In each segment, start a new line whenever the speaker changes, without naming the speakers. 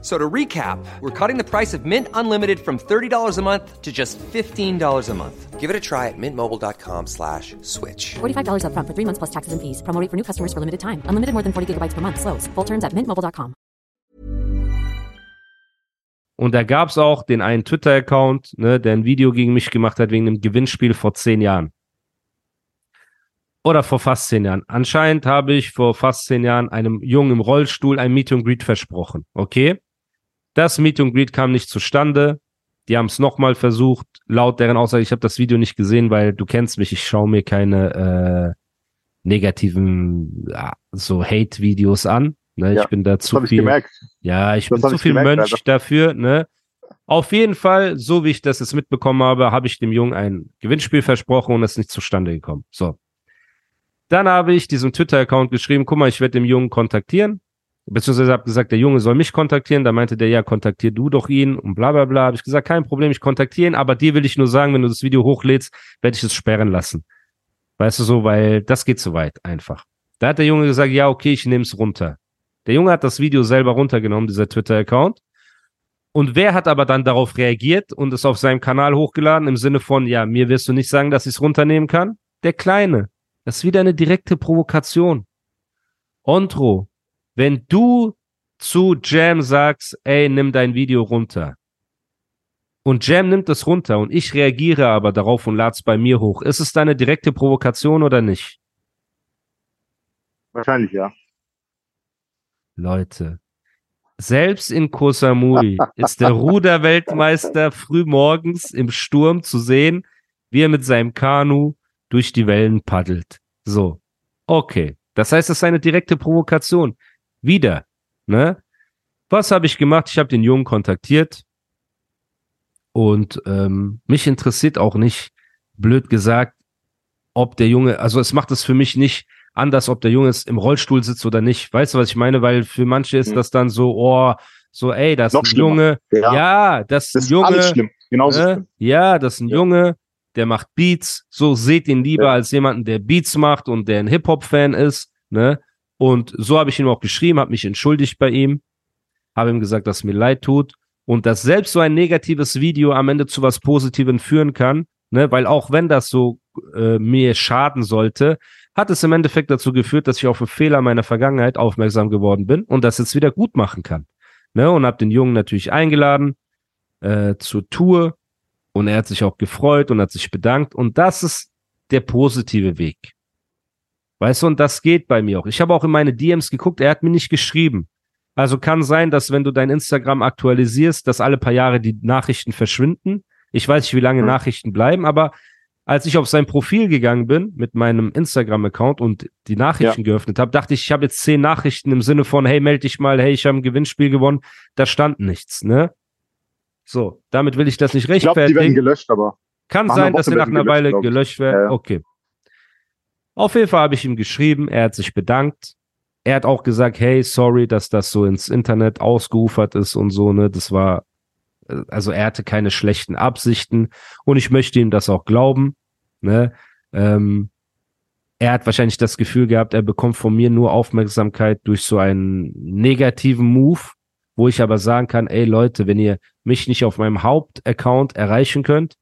So to recap, we're cutting the price of Mint Unlimited from $30 a month to just $15 a month. Give it a try at mintmobile.com slash switch.
$45 upfront for three months plus taxes and fees. Promo rate for new customers for limited time. Unlimited more than 40 gigabytes per month. Slows. Full terms at mintmobile.com.
Und da gab es auch den einen Twitter-Account, ne, der ein Video gegen mich gemacht hat wegen einem Gewinnspiel vor zehn Jahren. Oder vor fast zehn Jahren. Anscheinend habe ich vor fast zehn Jahren einem Jungen im Rollstuhl ein Meet and Greet versprochen. Okay? Das Meet and Greet kam nicht zustande. Die haben es nochmal versucht. Laut deren Aussage, ich habe das Video nicht gesehen, weil du kennst mich, ich schaue mir keine äh, negativen ja, so Hate-Videos an. Ne?
Ja,
ich bin da zu
ich
viel.
gemerkt.
Ja, ich
Das
bin zu
ich
viel
gemerkt,
Mönch
Alter.
dafür, ne? Auf jeden Fall, so wie ich das jetzt mitbekommen habe, habe ich dem Jungen ein Gewinnspiel versprochen und es ist nicht zustande gekommen. So. Dann habe ich diesem Twitter-Account geschrieben, guck mal, ich werde dem Jungen kontaktieren. Beziehungsweise habe gesagt, der Junge soll mich kontaktieren. Da meinte der, ja, kontaktier du doch ihn und bla bla bla. Habe ich gesagt, kein Problem, ich kontaktiere ihn, aber dir will ich nur sagen, wenn du das Video hochlädst, werde ich es sperren lassen. Weißt du so, weil das geht zu weit einfach. Da hat der Junge gesagt, ja, okay, ich nehme es runter. Der Junge hat das Video selber runtergenommen, dieser Twitter-Account. Und wer hat aber dann darauf reagiert und es auf seinem Kanal hochgeladen im Sinne von, ja, mir wirst du nicht sagen, dass ich es runternehmen kann? Der Kleine. Das ist wieder eine direkte Provokation. Ontro, wenn du zu Jam sagst, ey, nimm dein Video runter. Und Jam nimmt es runter und ich reagiere aber darauf und lade es bei mir hoch. Ist es da eine direkte Provokation oder nicht?
Wahrscheinlich ja.
Leute, selbst in Koh Samui ist der Ruderweltmeister frühmorgens im Sturm zu sehen, wie er mit seinem Kanu durch die Wellen paddelt. So, okay. Das heißt, das ist eine direkte Provokation. Wieder, ne? Was habe ich gemacht? Ich habe den Jungen kontaktiert und ähm, mich interessiert auch nicht, blöd gesagt, ob der Junge, also es macht es für mich nicht anders, ob der Junge jetzt im Rollstuhl sitzt oder nicht. Weißt du, was ich meine? Weil für manche ist
Mhm.
das dann so, oh, so, ey, das ist ein
schlimmer.
Junge.
Ja.
Ja, das ist ein Junge.
alles schlimm. Genauso
Ne?
schlimm.
Ja, das ist ein
Ja.
Junge, der macht Beats. So seht ihn lieber
Ja.
als jemanden, der Beats macht und der ein Hip-Hop-Fan ist. Ne? Und so habe ich ihm auch geschrieben, habe mich entschuldigt bei ihm, habe ihm gesagt, dass mir leid tut und dass selbst so ein negatives Video am Ende zu was Positivem führen kann. Ne? Weil auch wenn das so äh, mir schaden sollte, hat es im Endeffekt dazu geführt, dass ich auf einen Fehler meiner Vergangenheit aufmerksam geworden bin und das jetzt wieder gut machen kann. Ne? Und habe den Jungen natürlich eingeladen äh, zur Tour und er hat sich auch gefreut und hat sich bedankt. Und das ist der positive Weg. Weißt du, und das geht bei mir auch. Ich habe auch in meine DMs geguckt, er hat mir nicht geschrieben. Also kann sein, dass wenn du dein Instagram aktualisierst, dass alle paar Jahre die Nachrichten verschwinden. Ich weiß nicht, wie lange
Hm.
Nachrichten bleiben, aber als ich auf sein Profil gegangen bin mit meinem Instagram-Account und die Nachrichten geöffnet habe, dachte ich, ich habe jetzt zehn Nachrichten im Sinne von, hey, melde dich mal, hey, ich habe ein Gewinnspiel gewonnen. Da stand nichts, ne? So, damit will ich das nicht
Ich glaube, die werden
rechtfertigen.
gelöscht, aber
Kann sein, dass sie nach einer
gelöscht,
Weile
glaub
gelöscht werden.
Ja, ja.
Okay. Auf jeden Fall habe ich ihm geschrieben, er hat sich bedankt. Er hat auch gesagt, hey, sorry, dass das so ins Internet ausgeufert ist und so, ne? Das war, äh, also er hatte keine schlechten Absichten und ich möchte ihm das auch glauben, ne? Ähm, er hat wahrscheinlich das Gefühl gehabt, er bekommt von mir nur Aufmerksamkeit durch so einen negativen Move, wo ich aber sagen kann, ey Leute, wenn ihr mich nicht auf meinem Hauptaccount erreichen könnt,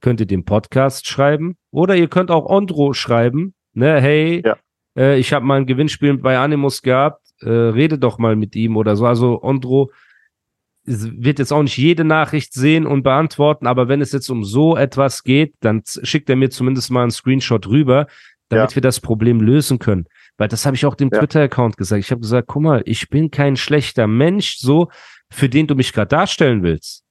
könnt ihr den Podcast schreiben oder ihr könnt auch Ondro schreiben, ne, hey,
Ja.
äh, ich habe mal ein Gewinnspiel bei Animus gehabt, äh, rede doch mal mit ihm oder so. Also Ondro wird jetzt auch nicht jede Nachricht sehen und beantworten, aber wenn es jetzt um so etwas geht, dann schickt er mir zumindest mal einen Screenshot rüber, damit
Ja.
wir das Problem lösen können. Weil das habe ich auch dem
Ja.
Twitter-Account gesagt. Ich habe gesagt, guck mal, ich bin kein schlechter Mensch, so, für den du mich gerade darstellen willst.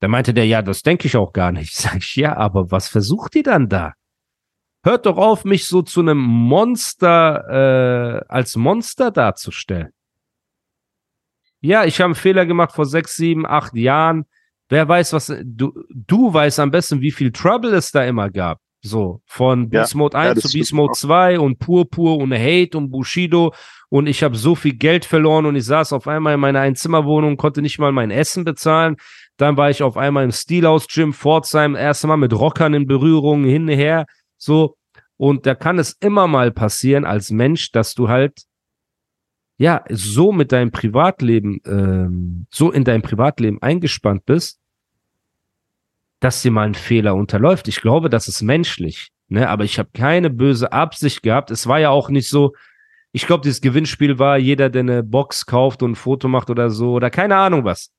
Da meinte der, ja, das denke ich auch gar nicht. Sag ich, ja, aber was versucht ihr dann da? Hört doch auf, mich so zu einem Monster, äh, als Monster darzustellen. Ja, ich habe einen Fehler gemacht vor sechs, sieben, acht Jahren. Wer weiß, was, du, du weißt am besten, wie viel Trouble es da immer gab. So, von
Ja.
Beast Mode
Ja,
1
das
zu Beast Mode
auch.
2 und Purpur und Hate und Bushido und ich habe so viel Geld verloren und ich saß auf einmal in meiner Einzimmerwohnung, konnte nicht mal mein Essen bezahlen. Dann war ich auf einmal im Steelhouse Gym, Pforzheim, erste Mal mit Rockern in Berührung, hin und her, so. Und da kann es immer mal passieren als Mensch, dass du halt ja so mit deinem Privatleben, ähm, so in dein Privatleben eingespannt bist, dass dir mal ein Fehler unterläuft. Ich glaube, das ist menschlich. Ne? Aber ich habe keine böse Absicht gehabt. Es war ja auch nicht so, ich glaube, dieses Gewinnspiel war, jeder, der eine Box kauft und ein Foto macht oder so, oder keine Ahnung was.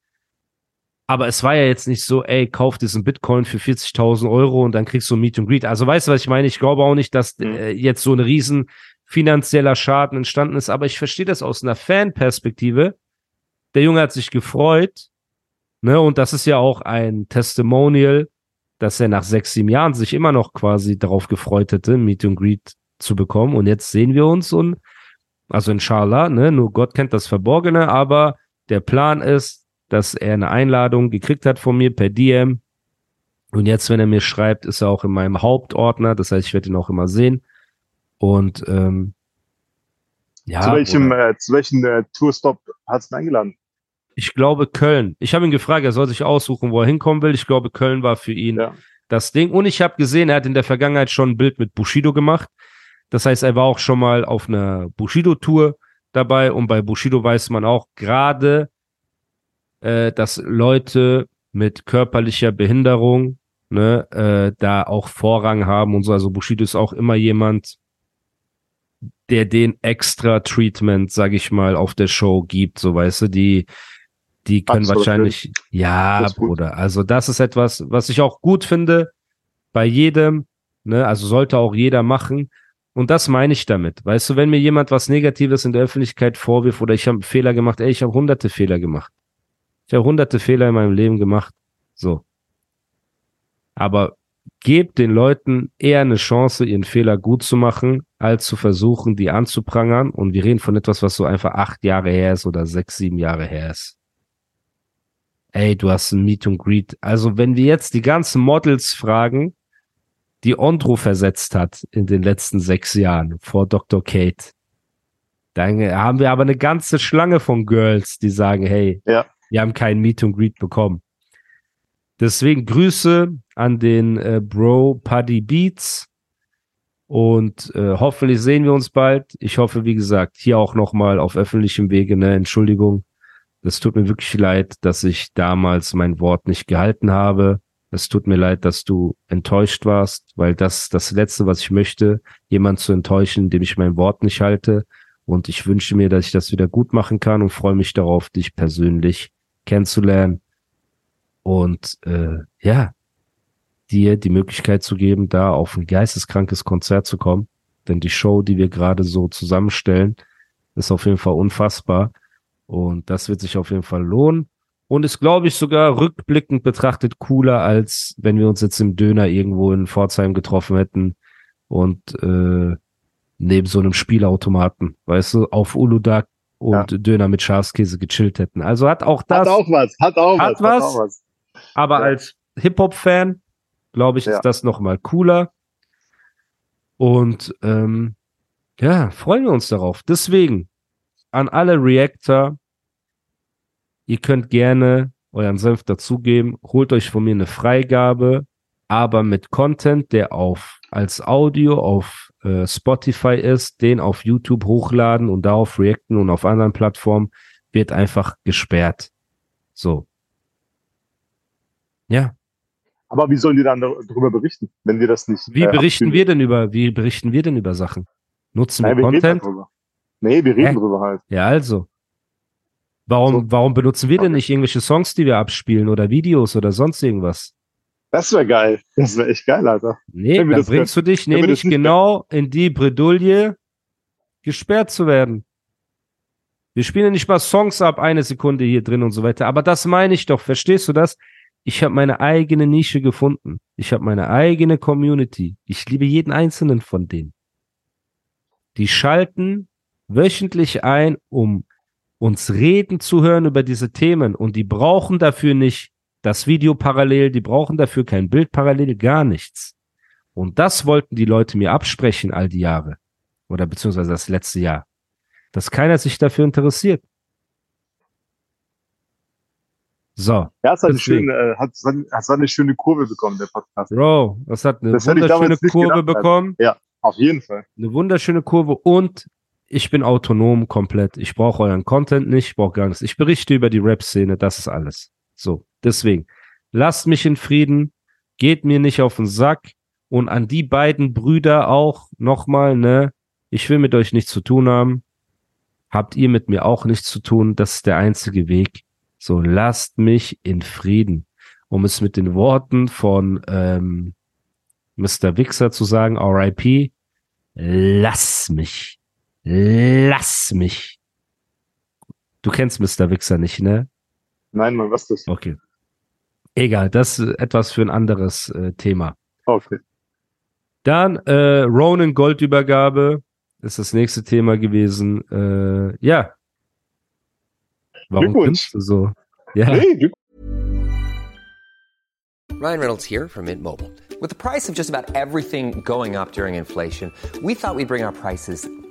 Aber es war ja jetzt nicht so, ey, kauf diesen Bitcoin für 40.000 Euro und dann kriegst du ein Meet and Greet. Also weißt du, was ich meine? Ich glaube auch nicht, dass
Mhm.
äh, jetzt so ein riesen finanzieller Schaden entstanden ist, aber ich verstehe das aus einer Fanperspektive. Der Junge hat sich gefreut, ne, und das ist ja auch ein Testimonial, dass er nach sechs, sieben Jahren sich immer noch quasi darauf gefreut hätte, Meet and Greet zu bekommen. Und jetzt sehen wir uns und, also inshallah, ne, nur Gott kennt das Verborgene, aber der Plan ist, dass er eine Einladung gekriegt hat von mir per DM. Und jetzt, wenn er mir schreibt, ist er auch in meinem Hauptordner. Das heißt, ich werde ihn auch immer sehen. Und ähm, ja,
zu welchem,
Bruder.
äh, zu welchem äh, Tourstop hast du ihn eingeladen?
ich glaube Köln. Ich habe ihn gefragt, er soll sich aussuchen, wo er hinkommen will. Ich glaube, Köln war für ihn
Ja.
das Ding. Und ich habe gesehen, er hat in der Vergangenheit schon ein Bild mit Bushido gemacht. Das heißt, er war auch schon mal auf einer Bushido-Tour dabei. Und bei Bushido weiß man auch gerade, äh, dass Leute mit körperlicher Behinderung ne, äh, da auch Vorrang haben und so. Also Bushido ist auch immer jemand, der den extra Treatment, sag ich mal, auf der Show gibt. So weißt du, die die können
Absolut.
wahrscheinlich, ja. Bruder. Also das ist etwas, was ich auch gut finde bei jedem, ne, also sollte auch jeder machen. Und das meine ich damit. Weißt du, wenn mir jemand was Negatives in der Öffentlichkeit vorwirft oder ich habe Fehler gemacht, ey, ich habe hunderte Fehler gemacht. Ich habe hunderte Fehler in meinem Leben gemacht. So. Aber gebt den Leuten eher eine Chance, ihren Fehler gut zu machen, als zu versuchen, die anzuprangern. Und wir reden von etwas, was so einfach acht Jahre her ist oder sechs, sieben Jahre her ist. Ey, du hast ein Meet and Greet. Also, wenn wir jetzt die ganzen Models fragen, die Ondro versetzt hat in den letzten sechs Jahren vor Dr. Kate, dann haben wir aber eine ganze Schlange von Girls, die sagen, hey,
Ja.
Wir haben kein Meet and Greet bekommen. Deswegen Grüße an den äh, Bro Paddy Beats und äh, hoffentlich sehen wir uns bald. Ich hoffe, wie gesagt, hier auch nochmal auf öffentlichem Wege, ne, Entschuldigung. Es tut mir wirklich leid, dass ich damals mein Wort nicht gehalten habe. Es tut mir leid, dass du enttäuscht warst, weil das das Letzte, was ich möchte, jemand zu enttäuschen, indem ich mein Wort nicht halte. Und ich wünsche mir, dass ich das wieder gut machen kann und freue mich darauf, dich persönlich kennenzulernen. Und äh, ja, dir die Möglichkeit zu geben, da auf ein geisteskrankes Konzert zu kommen. Denn die Show, die wir gerade so zusammenstellen, ist auf jeden Fall unfassbar. Und das wird sich auf jeden Fall lohnen. Und ist, glaube ich, sogar rückblickend betrachtet cooler, als wenn wir uns jetzt im Döner irgendwo in Pforzheim getroffen hätten und äh, neben so einem Spielautomaten, weißt du, auf Uludag und Döner mit Schafskäse gechillt hätten. Also hat auch das,
Hat auch was, hat auch
Hat
was,
was?
Hat auch was.
aber
Ja.
als Hip-Hop-Fan, glaube ich,
Ja.
ist das noch mal cooler. Und ähm, ja, freuen wir uns darauf. Deswegen an alle Reactor, ihr könnt gerne euren Senf dazugeben. Holt euch von mir eine Freigabe, aber mit Content, der auf als Audio auf äh, Spotify ist, den auf YouTube hochladen und darauf reacten und auf anderen Plattformen wird einfach gesperrt. So. Ja.
Aber wie sollen die dann dar- darüber berichten, wenn wir das nicht
Wie
äh,
berichten
abspielen?
wir denn über, wie berichten wir denn über Sachen? Nutzen
Nein,
wir
wir
Content?
Nee, wir reden
Hä?
darüber halt.
Ja, also. Warum,
So.
warum benutzen wir denn
Okay.
nicht irgendwelche Songs, die wir abspielen oder Videos oder sonst irgendwas?
Das wäre geil. Das wäre echt geil, Alter.
Nee, dann bringst du dich nämlich genau in die Bredouille, gesperrt zu werden. Wir spielen ja nicht mal Songs ab, eine Sekunde hier drin und so weiter. Aber das meine ich doch, verstehst du das? Ich habe meine eigene Nische gefunden. Ich habe meine eigene Community. Ich liebe jeden einzelnen von denen. Die schalten wöchentlich ein, um uns reden zu hören über diese Themen. Und die brauchen dafür nicht das Video parallel, die brauchen dafür kein Bild parallel, gar nichts. Und das wollten die Leute mir absprechen all die Jahre. Oder beziehungsweise das letzte Jahr. Dass keiner sich dafür interessiert. So.
Ja, es hat eine, schöne, äh, hat, hat hat eine schöne Kurve bekommen, der Podcast.
Bro, das hat eine
Das
wunderschöne Kurve
gedacht, Alter.
bekommen.
Auf jeden Fall.
Eine wunderschöne Kurve und ich bin autonom komplett. Ich brauche euren Content nicht, ich brauche gar nichts. Ich berichte über die Rap-Szene, das ist alles. So, deswegen, lasst mich in Frieden, geht mir nicht auf den Sack und an die beiden Brüder auch nochmal, ne, ich will mit euch nichts zu tun haben. Habt ihr mit mir auch nichts zu tun, das ist der einzige Weg. So, lasst mich in Frieden. Um es mit den Worten von ähm, Mr. Wichser zu sagen, RIP, lass mich. Lass mich. Du kennst Mr. Wichser nicht, ne?
Nein, Mann, was ist das?
Okay. Egal, das ist etwas für ein anderes äh, Thema.
Okay.
Dann äh, Ronan Goldübergabe ist das nächste Thema gewesen. Äh, ja. Warum
Glückwunsch.
du so? Ja.
Nee, Glück
Ryan Reynolds here from Mint Mobile. With the price of just about everything going up during inflation, we thought we'd bring our prices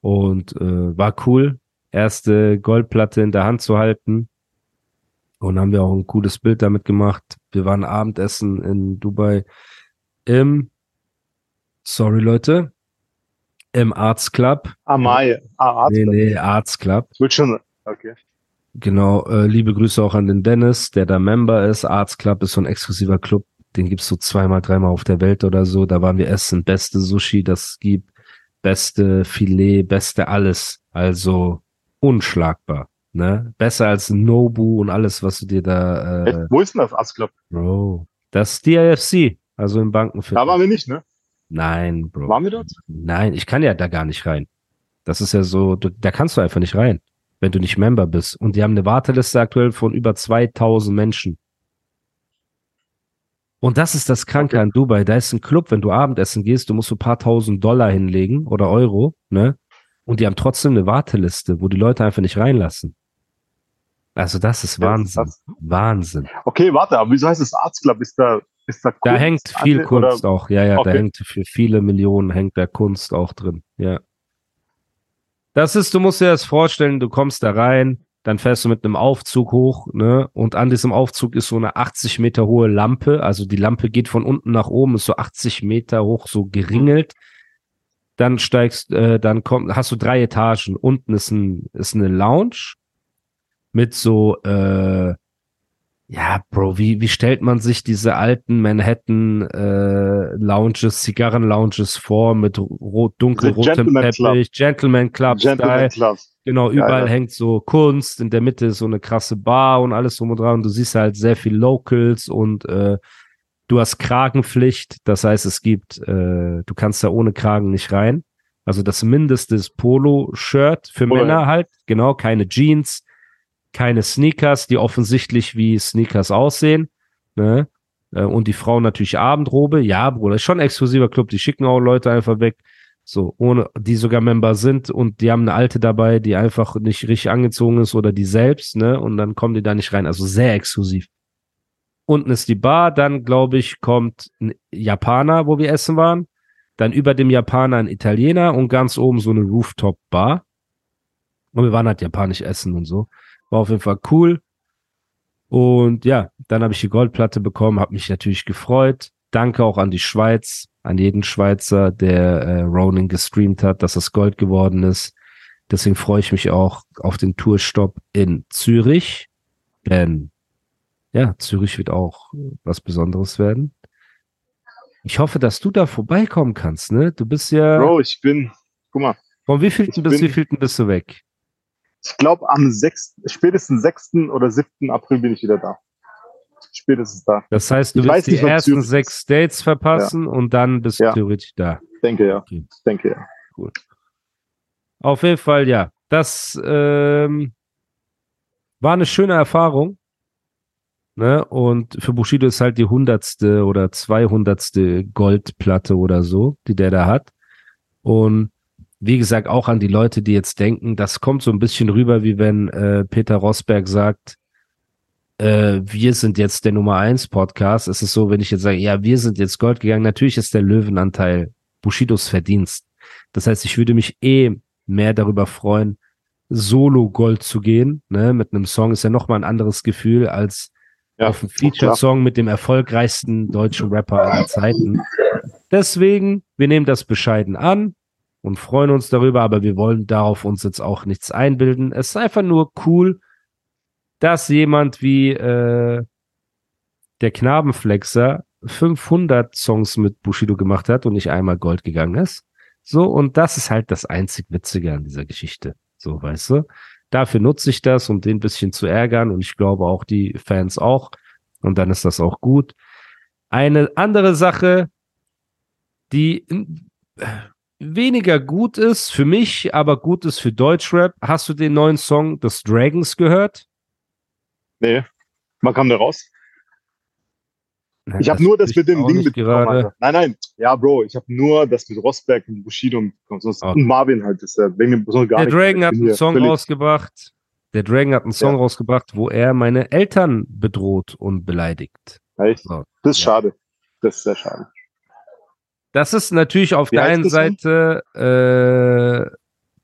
und äh, war cool, erste Goldplatte in der Hand zu halten. Und haben wir auch ein cooles Bild damit gemacht. Wir waren Abendessen in Dubai im, sorry Leute, im Arts Club.
Amai. Ah, Arzt.
Nee, nee, Arts Club.
Ich würde schon. Okay.
Genau, äh, liebe Grüße auch an den Dennis, der da Member ist. Arts Club ist so ein exklusiver Club, den gibt's so zweimal, dreimal auf der Welt oder so. Da waren wir essen, beste Sushi, das es gibt, beste Filet, beste alles. Also unschlagbar. Ne? Besser als Nobu und alles, was du dir da, äh,
Wo ist denn das Arztclub?
Bro. Das ist DIFC, also im Bankenviertel.
Da waren wir nicht, ne?
Nein, Bro.
Waren wir dort?
Nein, ich kann ja da gar nicht rein. Das ist ja so, du, da kannst du einfach nicht rein, wenn du nicht Member bist. Und die haben eine Warteliste aktuell von über 2000 Menschen. Und das ist das Kranke an Dubai. Da ist ein Club, wenn du Abendessen gehst, du musst so ein paar tausend Dollar hinlegen oder Euro, ne? Und die haben trotzdem eine Warteliste, wo die Leute einfach nicht reinlassen. Also das ist Wahnsinn.
das-
Wahnsinn.
Okay, warte, aber wieso heißt es Arztclub? Ist da, ist da
Da
Kunst
hängt viel Kunst
oder-
auch. Ja, ja, da
Okay.
hängt für viele Millionen hängt da Kunst auch drin. Ja. Das ist, du musst dir das vorstellen, du kommst da rein, dann fährst du mit einem Aufzug hoch, ne? Und an diesem Aufzug ist so eine 80 Meter hohe Lampe. Also die Lampe geht von unten nach oben, ist so 80 Meter hoch, so geringelt. Dann steigst, äh, dann kommt, hast du drei Etagen. Unten ist ein, ist eine Lounge mit so, äh, ja, Bro, wie, wie stellt man sich diese alten Manhattan äh, Lounges, Zigarren-Lounges vor mit rot, dunkelrotem. Teppich, Gentleman Club
Gentleman. Club.
Genau, überall
ja.
hängt so Kunst, in der Mitte ist so eine krasse Bar und alles drum und dran. Und du siehst halt sehr viel Locals und äh, du hast Kragenpflicht. Das heißt, es gibt, äh, du kannst da ohne Kragen nicht rein. Also das Mindeste ist Polo-Shirt für
Oh,
Männer
ja.
halt, genau, keine Jeans, keine Sneakers, die offensichtlich wie Sneakers aussehen. Ne? Äh, Und die Frauen natürlich Abendrobe. Ja, Bruder, ist schon ein exklusiver Club. Die schicken auch Leute einfach weg. So, ohne, die sogar Member sind und die haben eine alte dabei, die einfach nicht richtig angezogen ist oder die selbst, ne? Und dann kommen die da nicht rein. Also sehr exklusiv. Unten ist die Bar, dann glaube ich kommt ein Japaner, wo wir essen waren. Dann über dem Japaner ein Italiener und ganz oben so eine Rooftop-Bar. Und wir waren halt japanisch essen und so. War auf jeden Fall cool. Und ja, dann habe ich die Goldplatte bekommen, habe mich natürlich gefreut. danke auch an die Schweiz, an jeden Schweizer, der äh, Ronin gestreamt hat, dass es Gold geworden ist. Deswegen freue ich mich auch auf den Tourstopp in Zürich. Denn ja, Zürich wird auch was Besonderes werden. Ich hoffe, dass du da vorbeikommen kannst, ne? Du bist ja.
Bro, ich bin, guck mal,
Von wievielten bis wievielten bist du weg?
Ich glaube am 6., spätestens 6. oder 7. April bin ich wieder da. Spätestens da.
Das heißt, du
Ich
wirst
weiß
die
nicht,
ersten sechs Dates verpassen und dann bist
Ja.
du theoretisch da.
Denke ja.
Okay.
Denke ja.
Auf jeden Fall, ja. Das ähm, war eine schöne Erfahrung. Ne? Und für Bushido ist halt die hundertste oder zweihundertste Goldplatte oder so, die der da hat. Und wie gesagt, auch an die Leute, die jetzt denken, das kommt so ein bisschen rüber, wie wenn äh, Peter Rosberg sagt, äh, wir sind jetzt der Nummer eins Podcast. Es ist so, wenn ich jetzt sage, ja, wir sind jetzt Gold gegangen, natürlich ist der Löwenanteil Bushidos Verdienst. Das heißt, ich würde mich eh mehr darüber freuen, solo Gold zu gehen. Ne? Mit einem Song ist ja nochmal ein anderes Gefühl als
Ja,
auf einen Feature-Song mit dem erfolgreichsten deutschen Rapper aller Zeiten. Deswegen, wir nehmen das bescheiden an und freuen uns darüber, aber wir wollen darauf uns jetzt auch nichts einbilden. Es ist einfach nur cool, dass jemand wie äh, der Knabenflexer 500 Songs mit Bushido gemacht hat und nicht einmal Gold gegangen ist. So, und das ist halt das einzig Witzige an dieser Geschichte. So, weißt du? Dafür nutze ich das, um den ein bisschen zu ärgern und ich glaube auch die Fans auch. Und dann ist das auch gut. Eine andere Sache, die weniger gut ist für mich, aber gut ist für Deutschrap. Hast du den neuen Song des Dragons gehört?
Nee. Wann kam der raus? Ich habe nur das mit dem Ding mitbekommen.
gerade.
Nein, nein. Ja, Bro, ich habe nur das mit Rosberg und Bushido mitbekommen. Sonst-
Okay.
Und Marvin halt. Das ist ja wegen dem Song gar
Der. Dragon hat einen Song
völlig-
rausgebracht. Der Dragon hat einen Song
Ja.
rausgebracht, wo er meine Eltern bedroht und beleidigt.
Echt?
So.
Das ist schade. Das ist sehr schade.
Das ist natürlich auf
Wie
der einen? Seite, äh,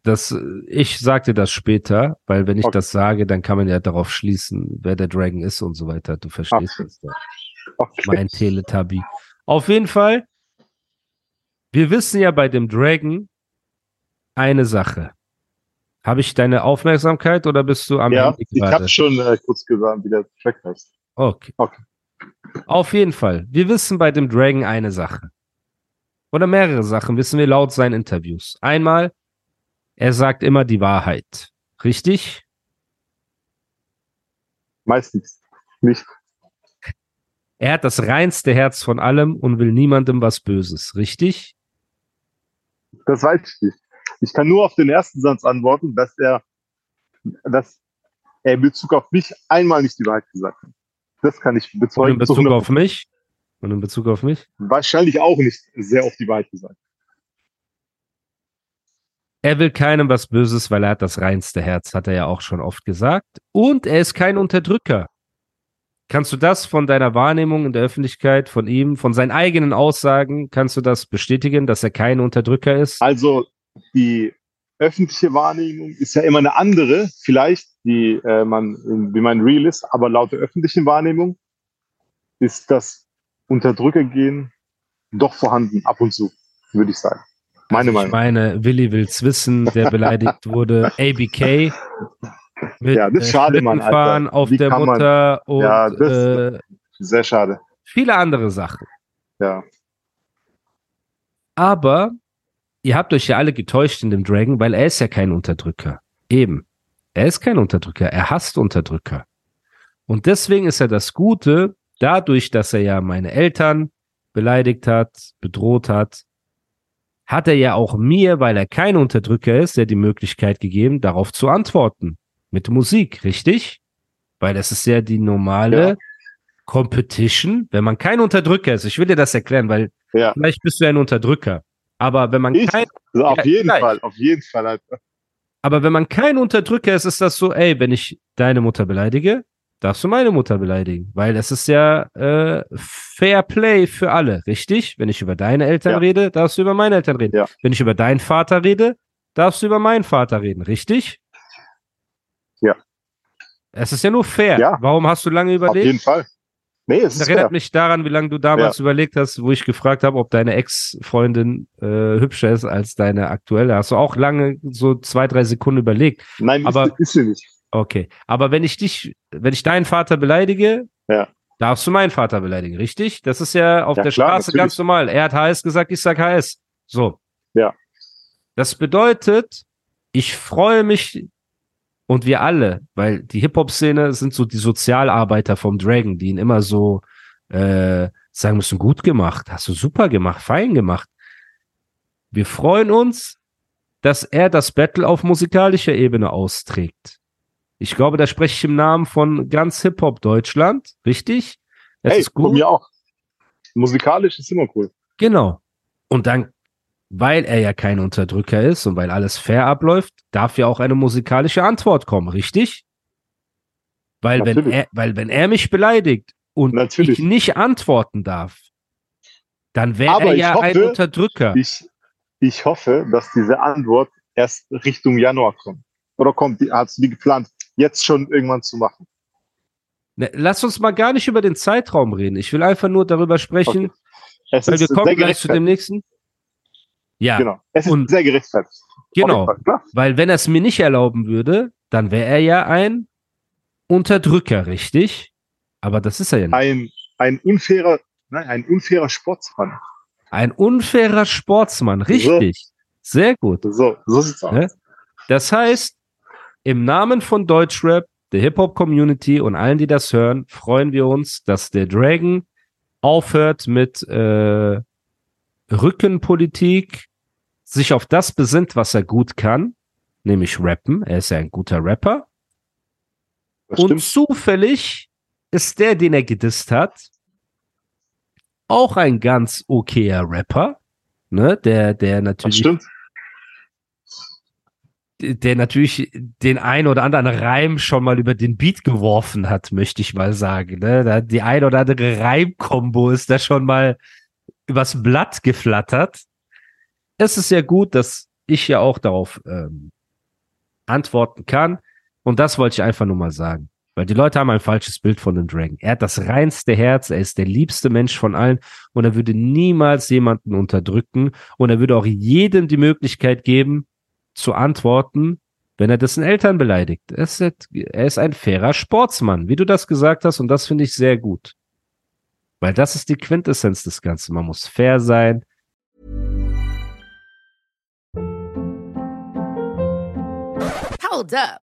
das, ich sagte das später, weil wenn ich
Okay.
das sage, dann kann man ja darauf schließen, wer der Dragon ist und so weiter. Du verstehst
Ach.
das. Ja.
Okay.
Mein Teletubby. Auf jeden Fall, wir wissen ja bei dem Dragon eine Sache. Habe ich deine Aufmerksamkeit oder bist du am
ja, ich
gerade?
habe schon äh, kurz gesagt, wie der Track heißt.
Okay.
Okay.
Auf jeden Fall. Wir wissen bei dem Dragon eine Sache. Oder mehrere Sachen wissen wir laut seinen Interviews. Einmal, er sagt immer die Wahrheit. Richtig?
Meistens nicht.
Er hat das reinste Herz von allem und will niemandem was Böses. Richtig?
Das weiß ich nicht. Ich kann nur auf den ersten Satz antworten, dass er, dass er in Bezug auf mich einmal nicht die Wahrheit gesagt hat. Das kann ich
Und
bezeugen.
in Bezug
zu 100%.
auf mich? Und in Bezug auf mich?
Wahrscheinlich auch nicht sehr oft die Wahrheit gesagt.
Er will keinem was Böses, weil er hat das reinste Herz, hat er ja auch schon oft gesagt. Und er ist kein Unterdrücker. Kannst du das von deiner Wahrnehmung in der Öffentlichkeit, von ihm, von seinen eigenen Aussagen, kannst du das bestätigen, dass er kein Unterdrücker ist?
Also die öffentliche Wahrnehmung ist ja immer eine andere, vielleicht, die äh, man, wie man real ist, aber laut der öffentlichen Wahrnehmung ist das Unterdrückergehen doch vorhanden, ab und zu, würde ich sagen. Meine
Also ich
Meinung.
meine, Willi will's wissen, der beleidigt wurde. ABK. Mit,
Ja, das ist schade, Mann, Alter.
Auf
Wie
der
kann man-
Mutter und
Ja, das-
äh,
Sehr schade.
viele andere Sachen.
Ja.
Aber ihr habt euch ja alle getäuscht in dem Dragon, weil er ist ja kein Unterdrücker. Eben. Er ist kein Unterdrücker. Er hasst Unterdrücker. Und deswegen ist er das Gute, dadurch, dass er ja meine Eltern beleidigt hat, bedroht hat, hat er ja auch mir, weil er kein Unterdrücker ist, der die Möglichkeit gegeben, darauf zu antworten. Mit Musik, richtig? Weil das ist ja die normale
Ja.
Competition, wenn man kein Unterdrücker ist. Ich will dir das erklären, weil
Ja.
Vielleicht bist du ein Unterdrücker. Aber wenn man
Ich?
kein,
Also auf
Ja,
jeden
gleich.
Fall, auf jeden Fall. Alter.
aber wenn man kein Unterdrücker ist, ist das so, ey, wenn ich deine Mutter beleidige, darfst du meine Mutter beleidigen. Weil es ist ja äh, Fair Play für alle, richtig? Wenn ich über deine Eltern
Ja.
rede, darfst du über meine Eltern reden.
Ja.
Wenn ich über deinen Vater rede, darfst du über meinen Vater reden, richtig?
Ja.
Es ist ja nur fair.
Ja.
Warum hast du lange
Auf
überlegt?
jeden Fall. Nee, es
Das
ist
erinnert
fair.
mich daran, wie lange du damals überlegt hast, wo ich gefragt habe, ob deine Ex-Freundin äh, hübscher ist als deine aktuelle. Hast du auch lange so zwei, drei Sekunden überlegt.
Nein,
aber-
ist, ist sie nicht.
Okay. Aber wenn ich dich, wenn ich deinen Vater beleidige,
Ja.
darfst du meinen Vater beleidigen, richtig? Das ist ja auf
Ja,
der
klar,
Straße
natürlich.
ganz normal. Er hat HS gesagt, ich sag HS. So.
Ja.
Das bedeutet, ich freue mich und wir alle, weil die Hip-Hop-Szene sind so die Sozialarbeiter vom Dragon, die ihn immer so äh, sagen müssen, gut gemacht, hast du super gemacht, fein gemacht. Wir freuen uns, dass er das Battle auf musikalischer Ebene austrägt. Ich glaube, da spreche ich im Namen von ganz Hip-Hop Deutschland, richtig? Das
hey,
ist
von
gut.
mir auch. Musikalisch ist immer cool.
Genau. Und dann, weil er ja kein Unterdrücker ist und weil alles fair abläuft, darf ja auch eine musikalische Antwort kommen, richtig? Weil wenn er, weil wenn er mich beleidigt und
Natürlich.
ich nicht antworten darf, dann wäre er ja ein
hoffe,
Unterdrücker.
Ich, ich hoffe, dass diese Antwort erst Richtung Januar kommt. Oder kommt die, hast du die geplant, jetzt schon irgendwann zu machen?
Ne, Lass uns mal gar nicht über den Zeitraum reden. Ich will einfach nur darüber sprechen,
Okay. Es
weil wir kommen gleich zu dem nächsten. Ja,
Genau. Es ist
Und-
sehr gerechtfertigt.
Genau.
Fall.
Weil wenn er es mir nicht erlauben würde, dann wäre er ja ein Unterdrücker, richtig? Aber das ist er ja nicht.
Ein, ein unfairer, nein, ein unfairer Sportsmann.
Ein unfairer Sportsmann, richtig. Sehr gut.
So, so sieht's aus.
Ne? Das heißt, im Namen von Deutschrap, der Hip-Hop-Community und allen, die das hören, freuen wir uns, dass der Dragon aufhört mit äh, Rückenpolitik, sich auf das besinnt, was er gut kann, nämlich rappen. Er ist ja ein guter Rapper.
Das
Und
stimmt.
zufällig ist der, den er gedisst hat, auch ein ganz okayer Rapper, ne? Der, der natürlich,
stimmt.
Der natürlich den ein oder anderen Reim schon mal über den Beat geworfen hat, möchte ich mal sagen. Ne? Die ein oder andere Reimkombo ist da schon mal übers Blatt geflattert. Es ist ja gut, dass ich ja auch darauf ähm, antworten kann. Und das wollte ich einfach nur mal sagen. Weil die Leute haben ein falsches Bild von dem Dragon. Er hat das reinste Herz, er ist der liebste Mensch von allen und er würde niemals jemanden unterdrücken und er würde auch jedem die Möglichkeit geben, zu antworten, wenn er dessen Eltern beleidigt. Er ist, er ist ein fairer Sportsmann, wie du das gesagt hast und das finde ich sehr gut. Weil das ist die Quintessenz des Ganzen. Man muss fair sein.
Hold up.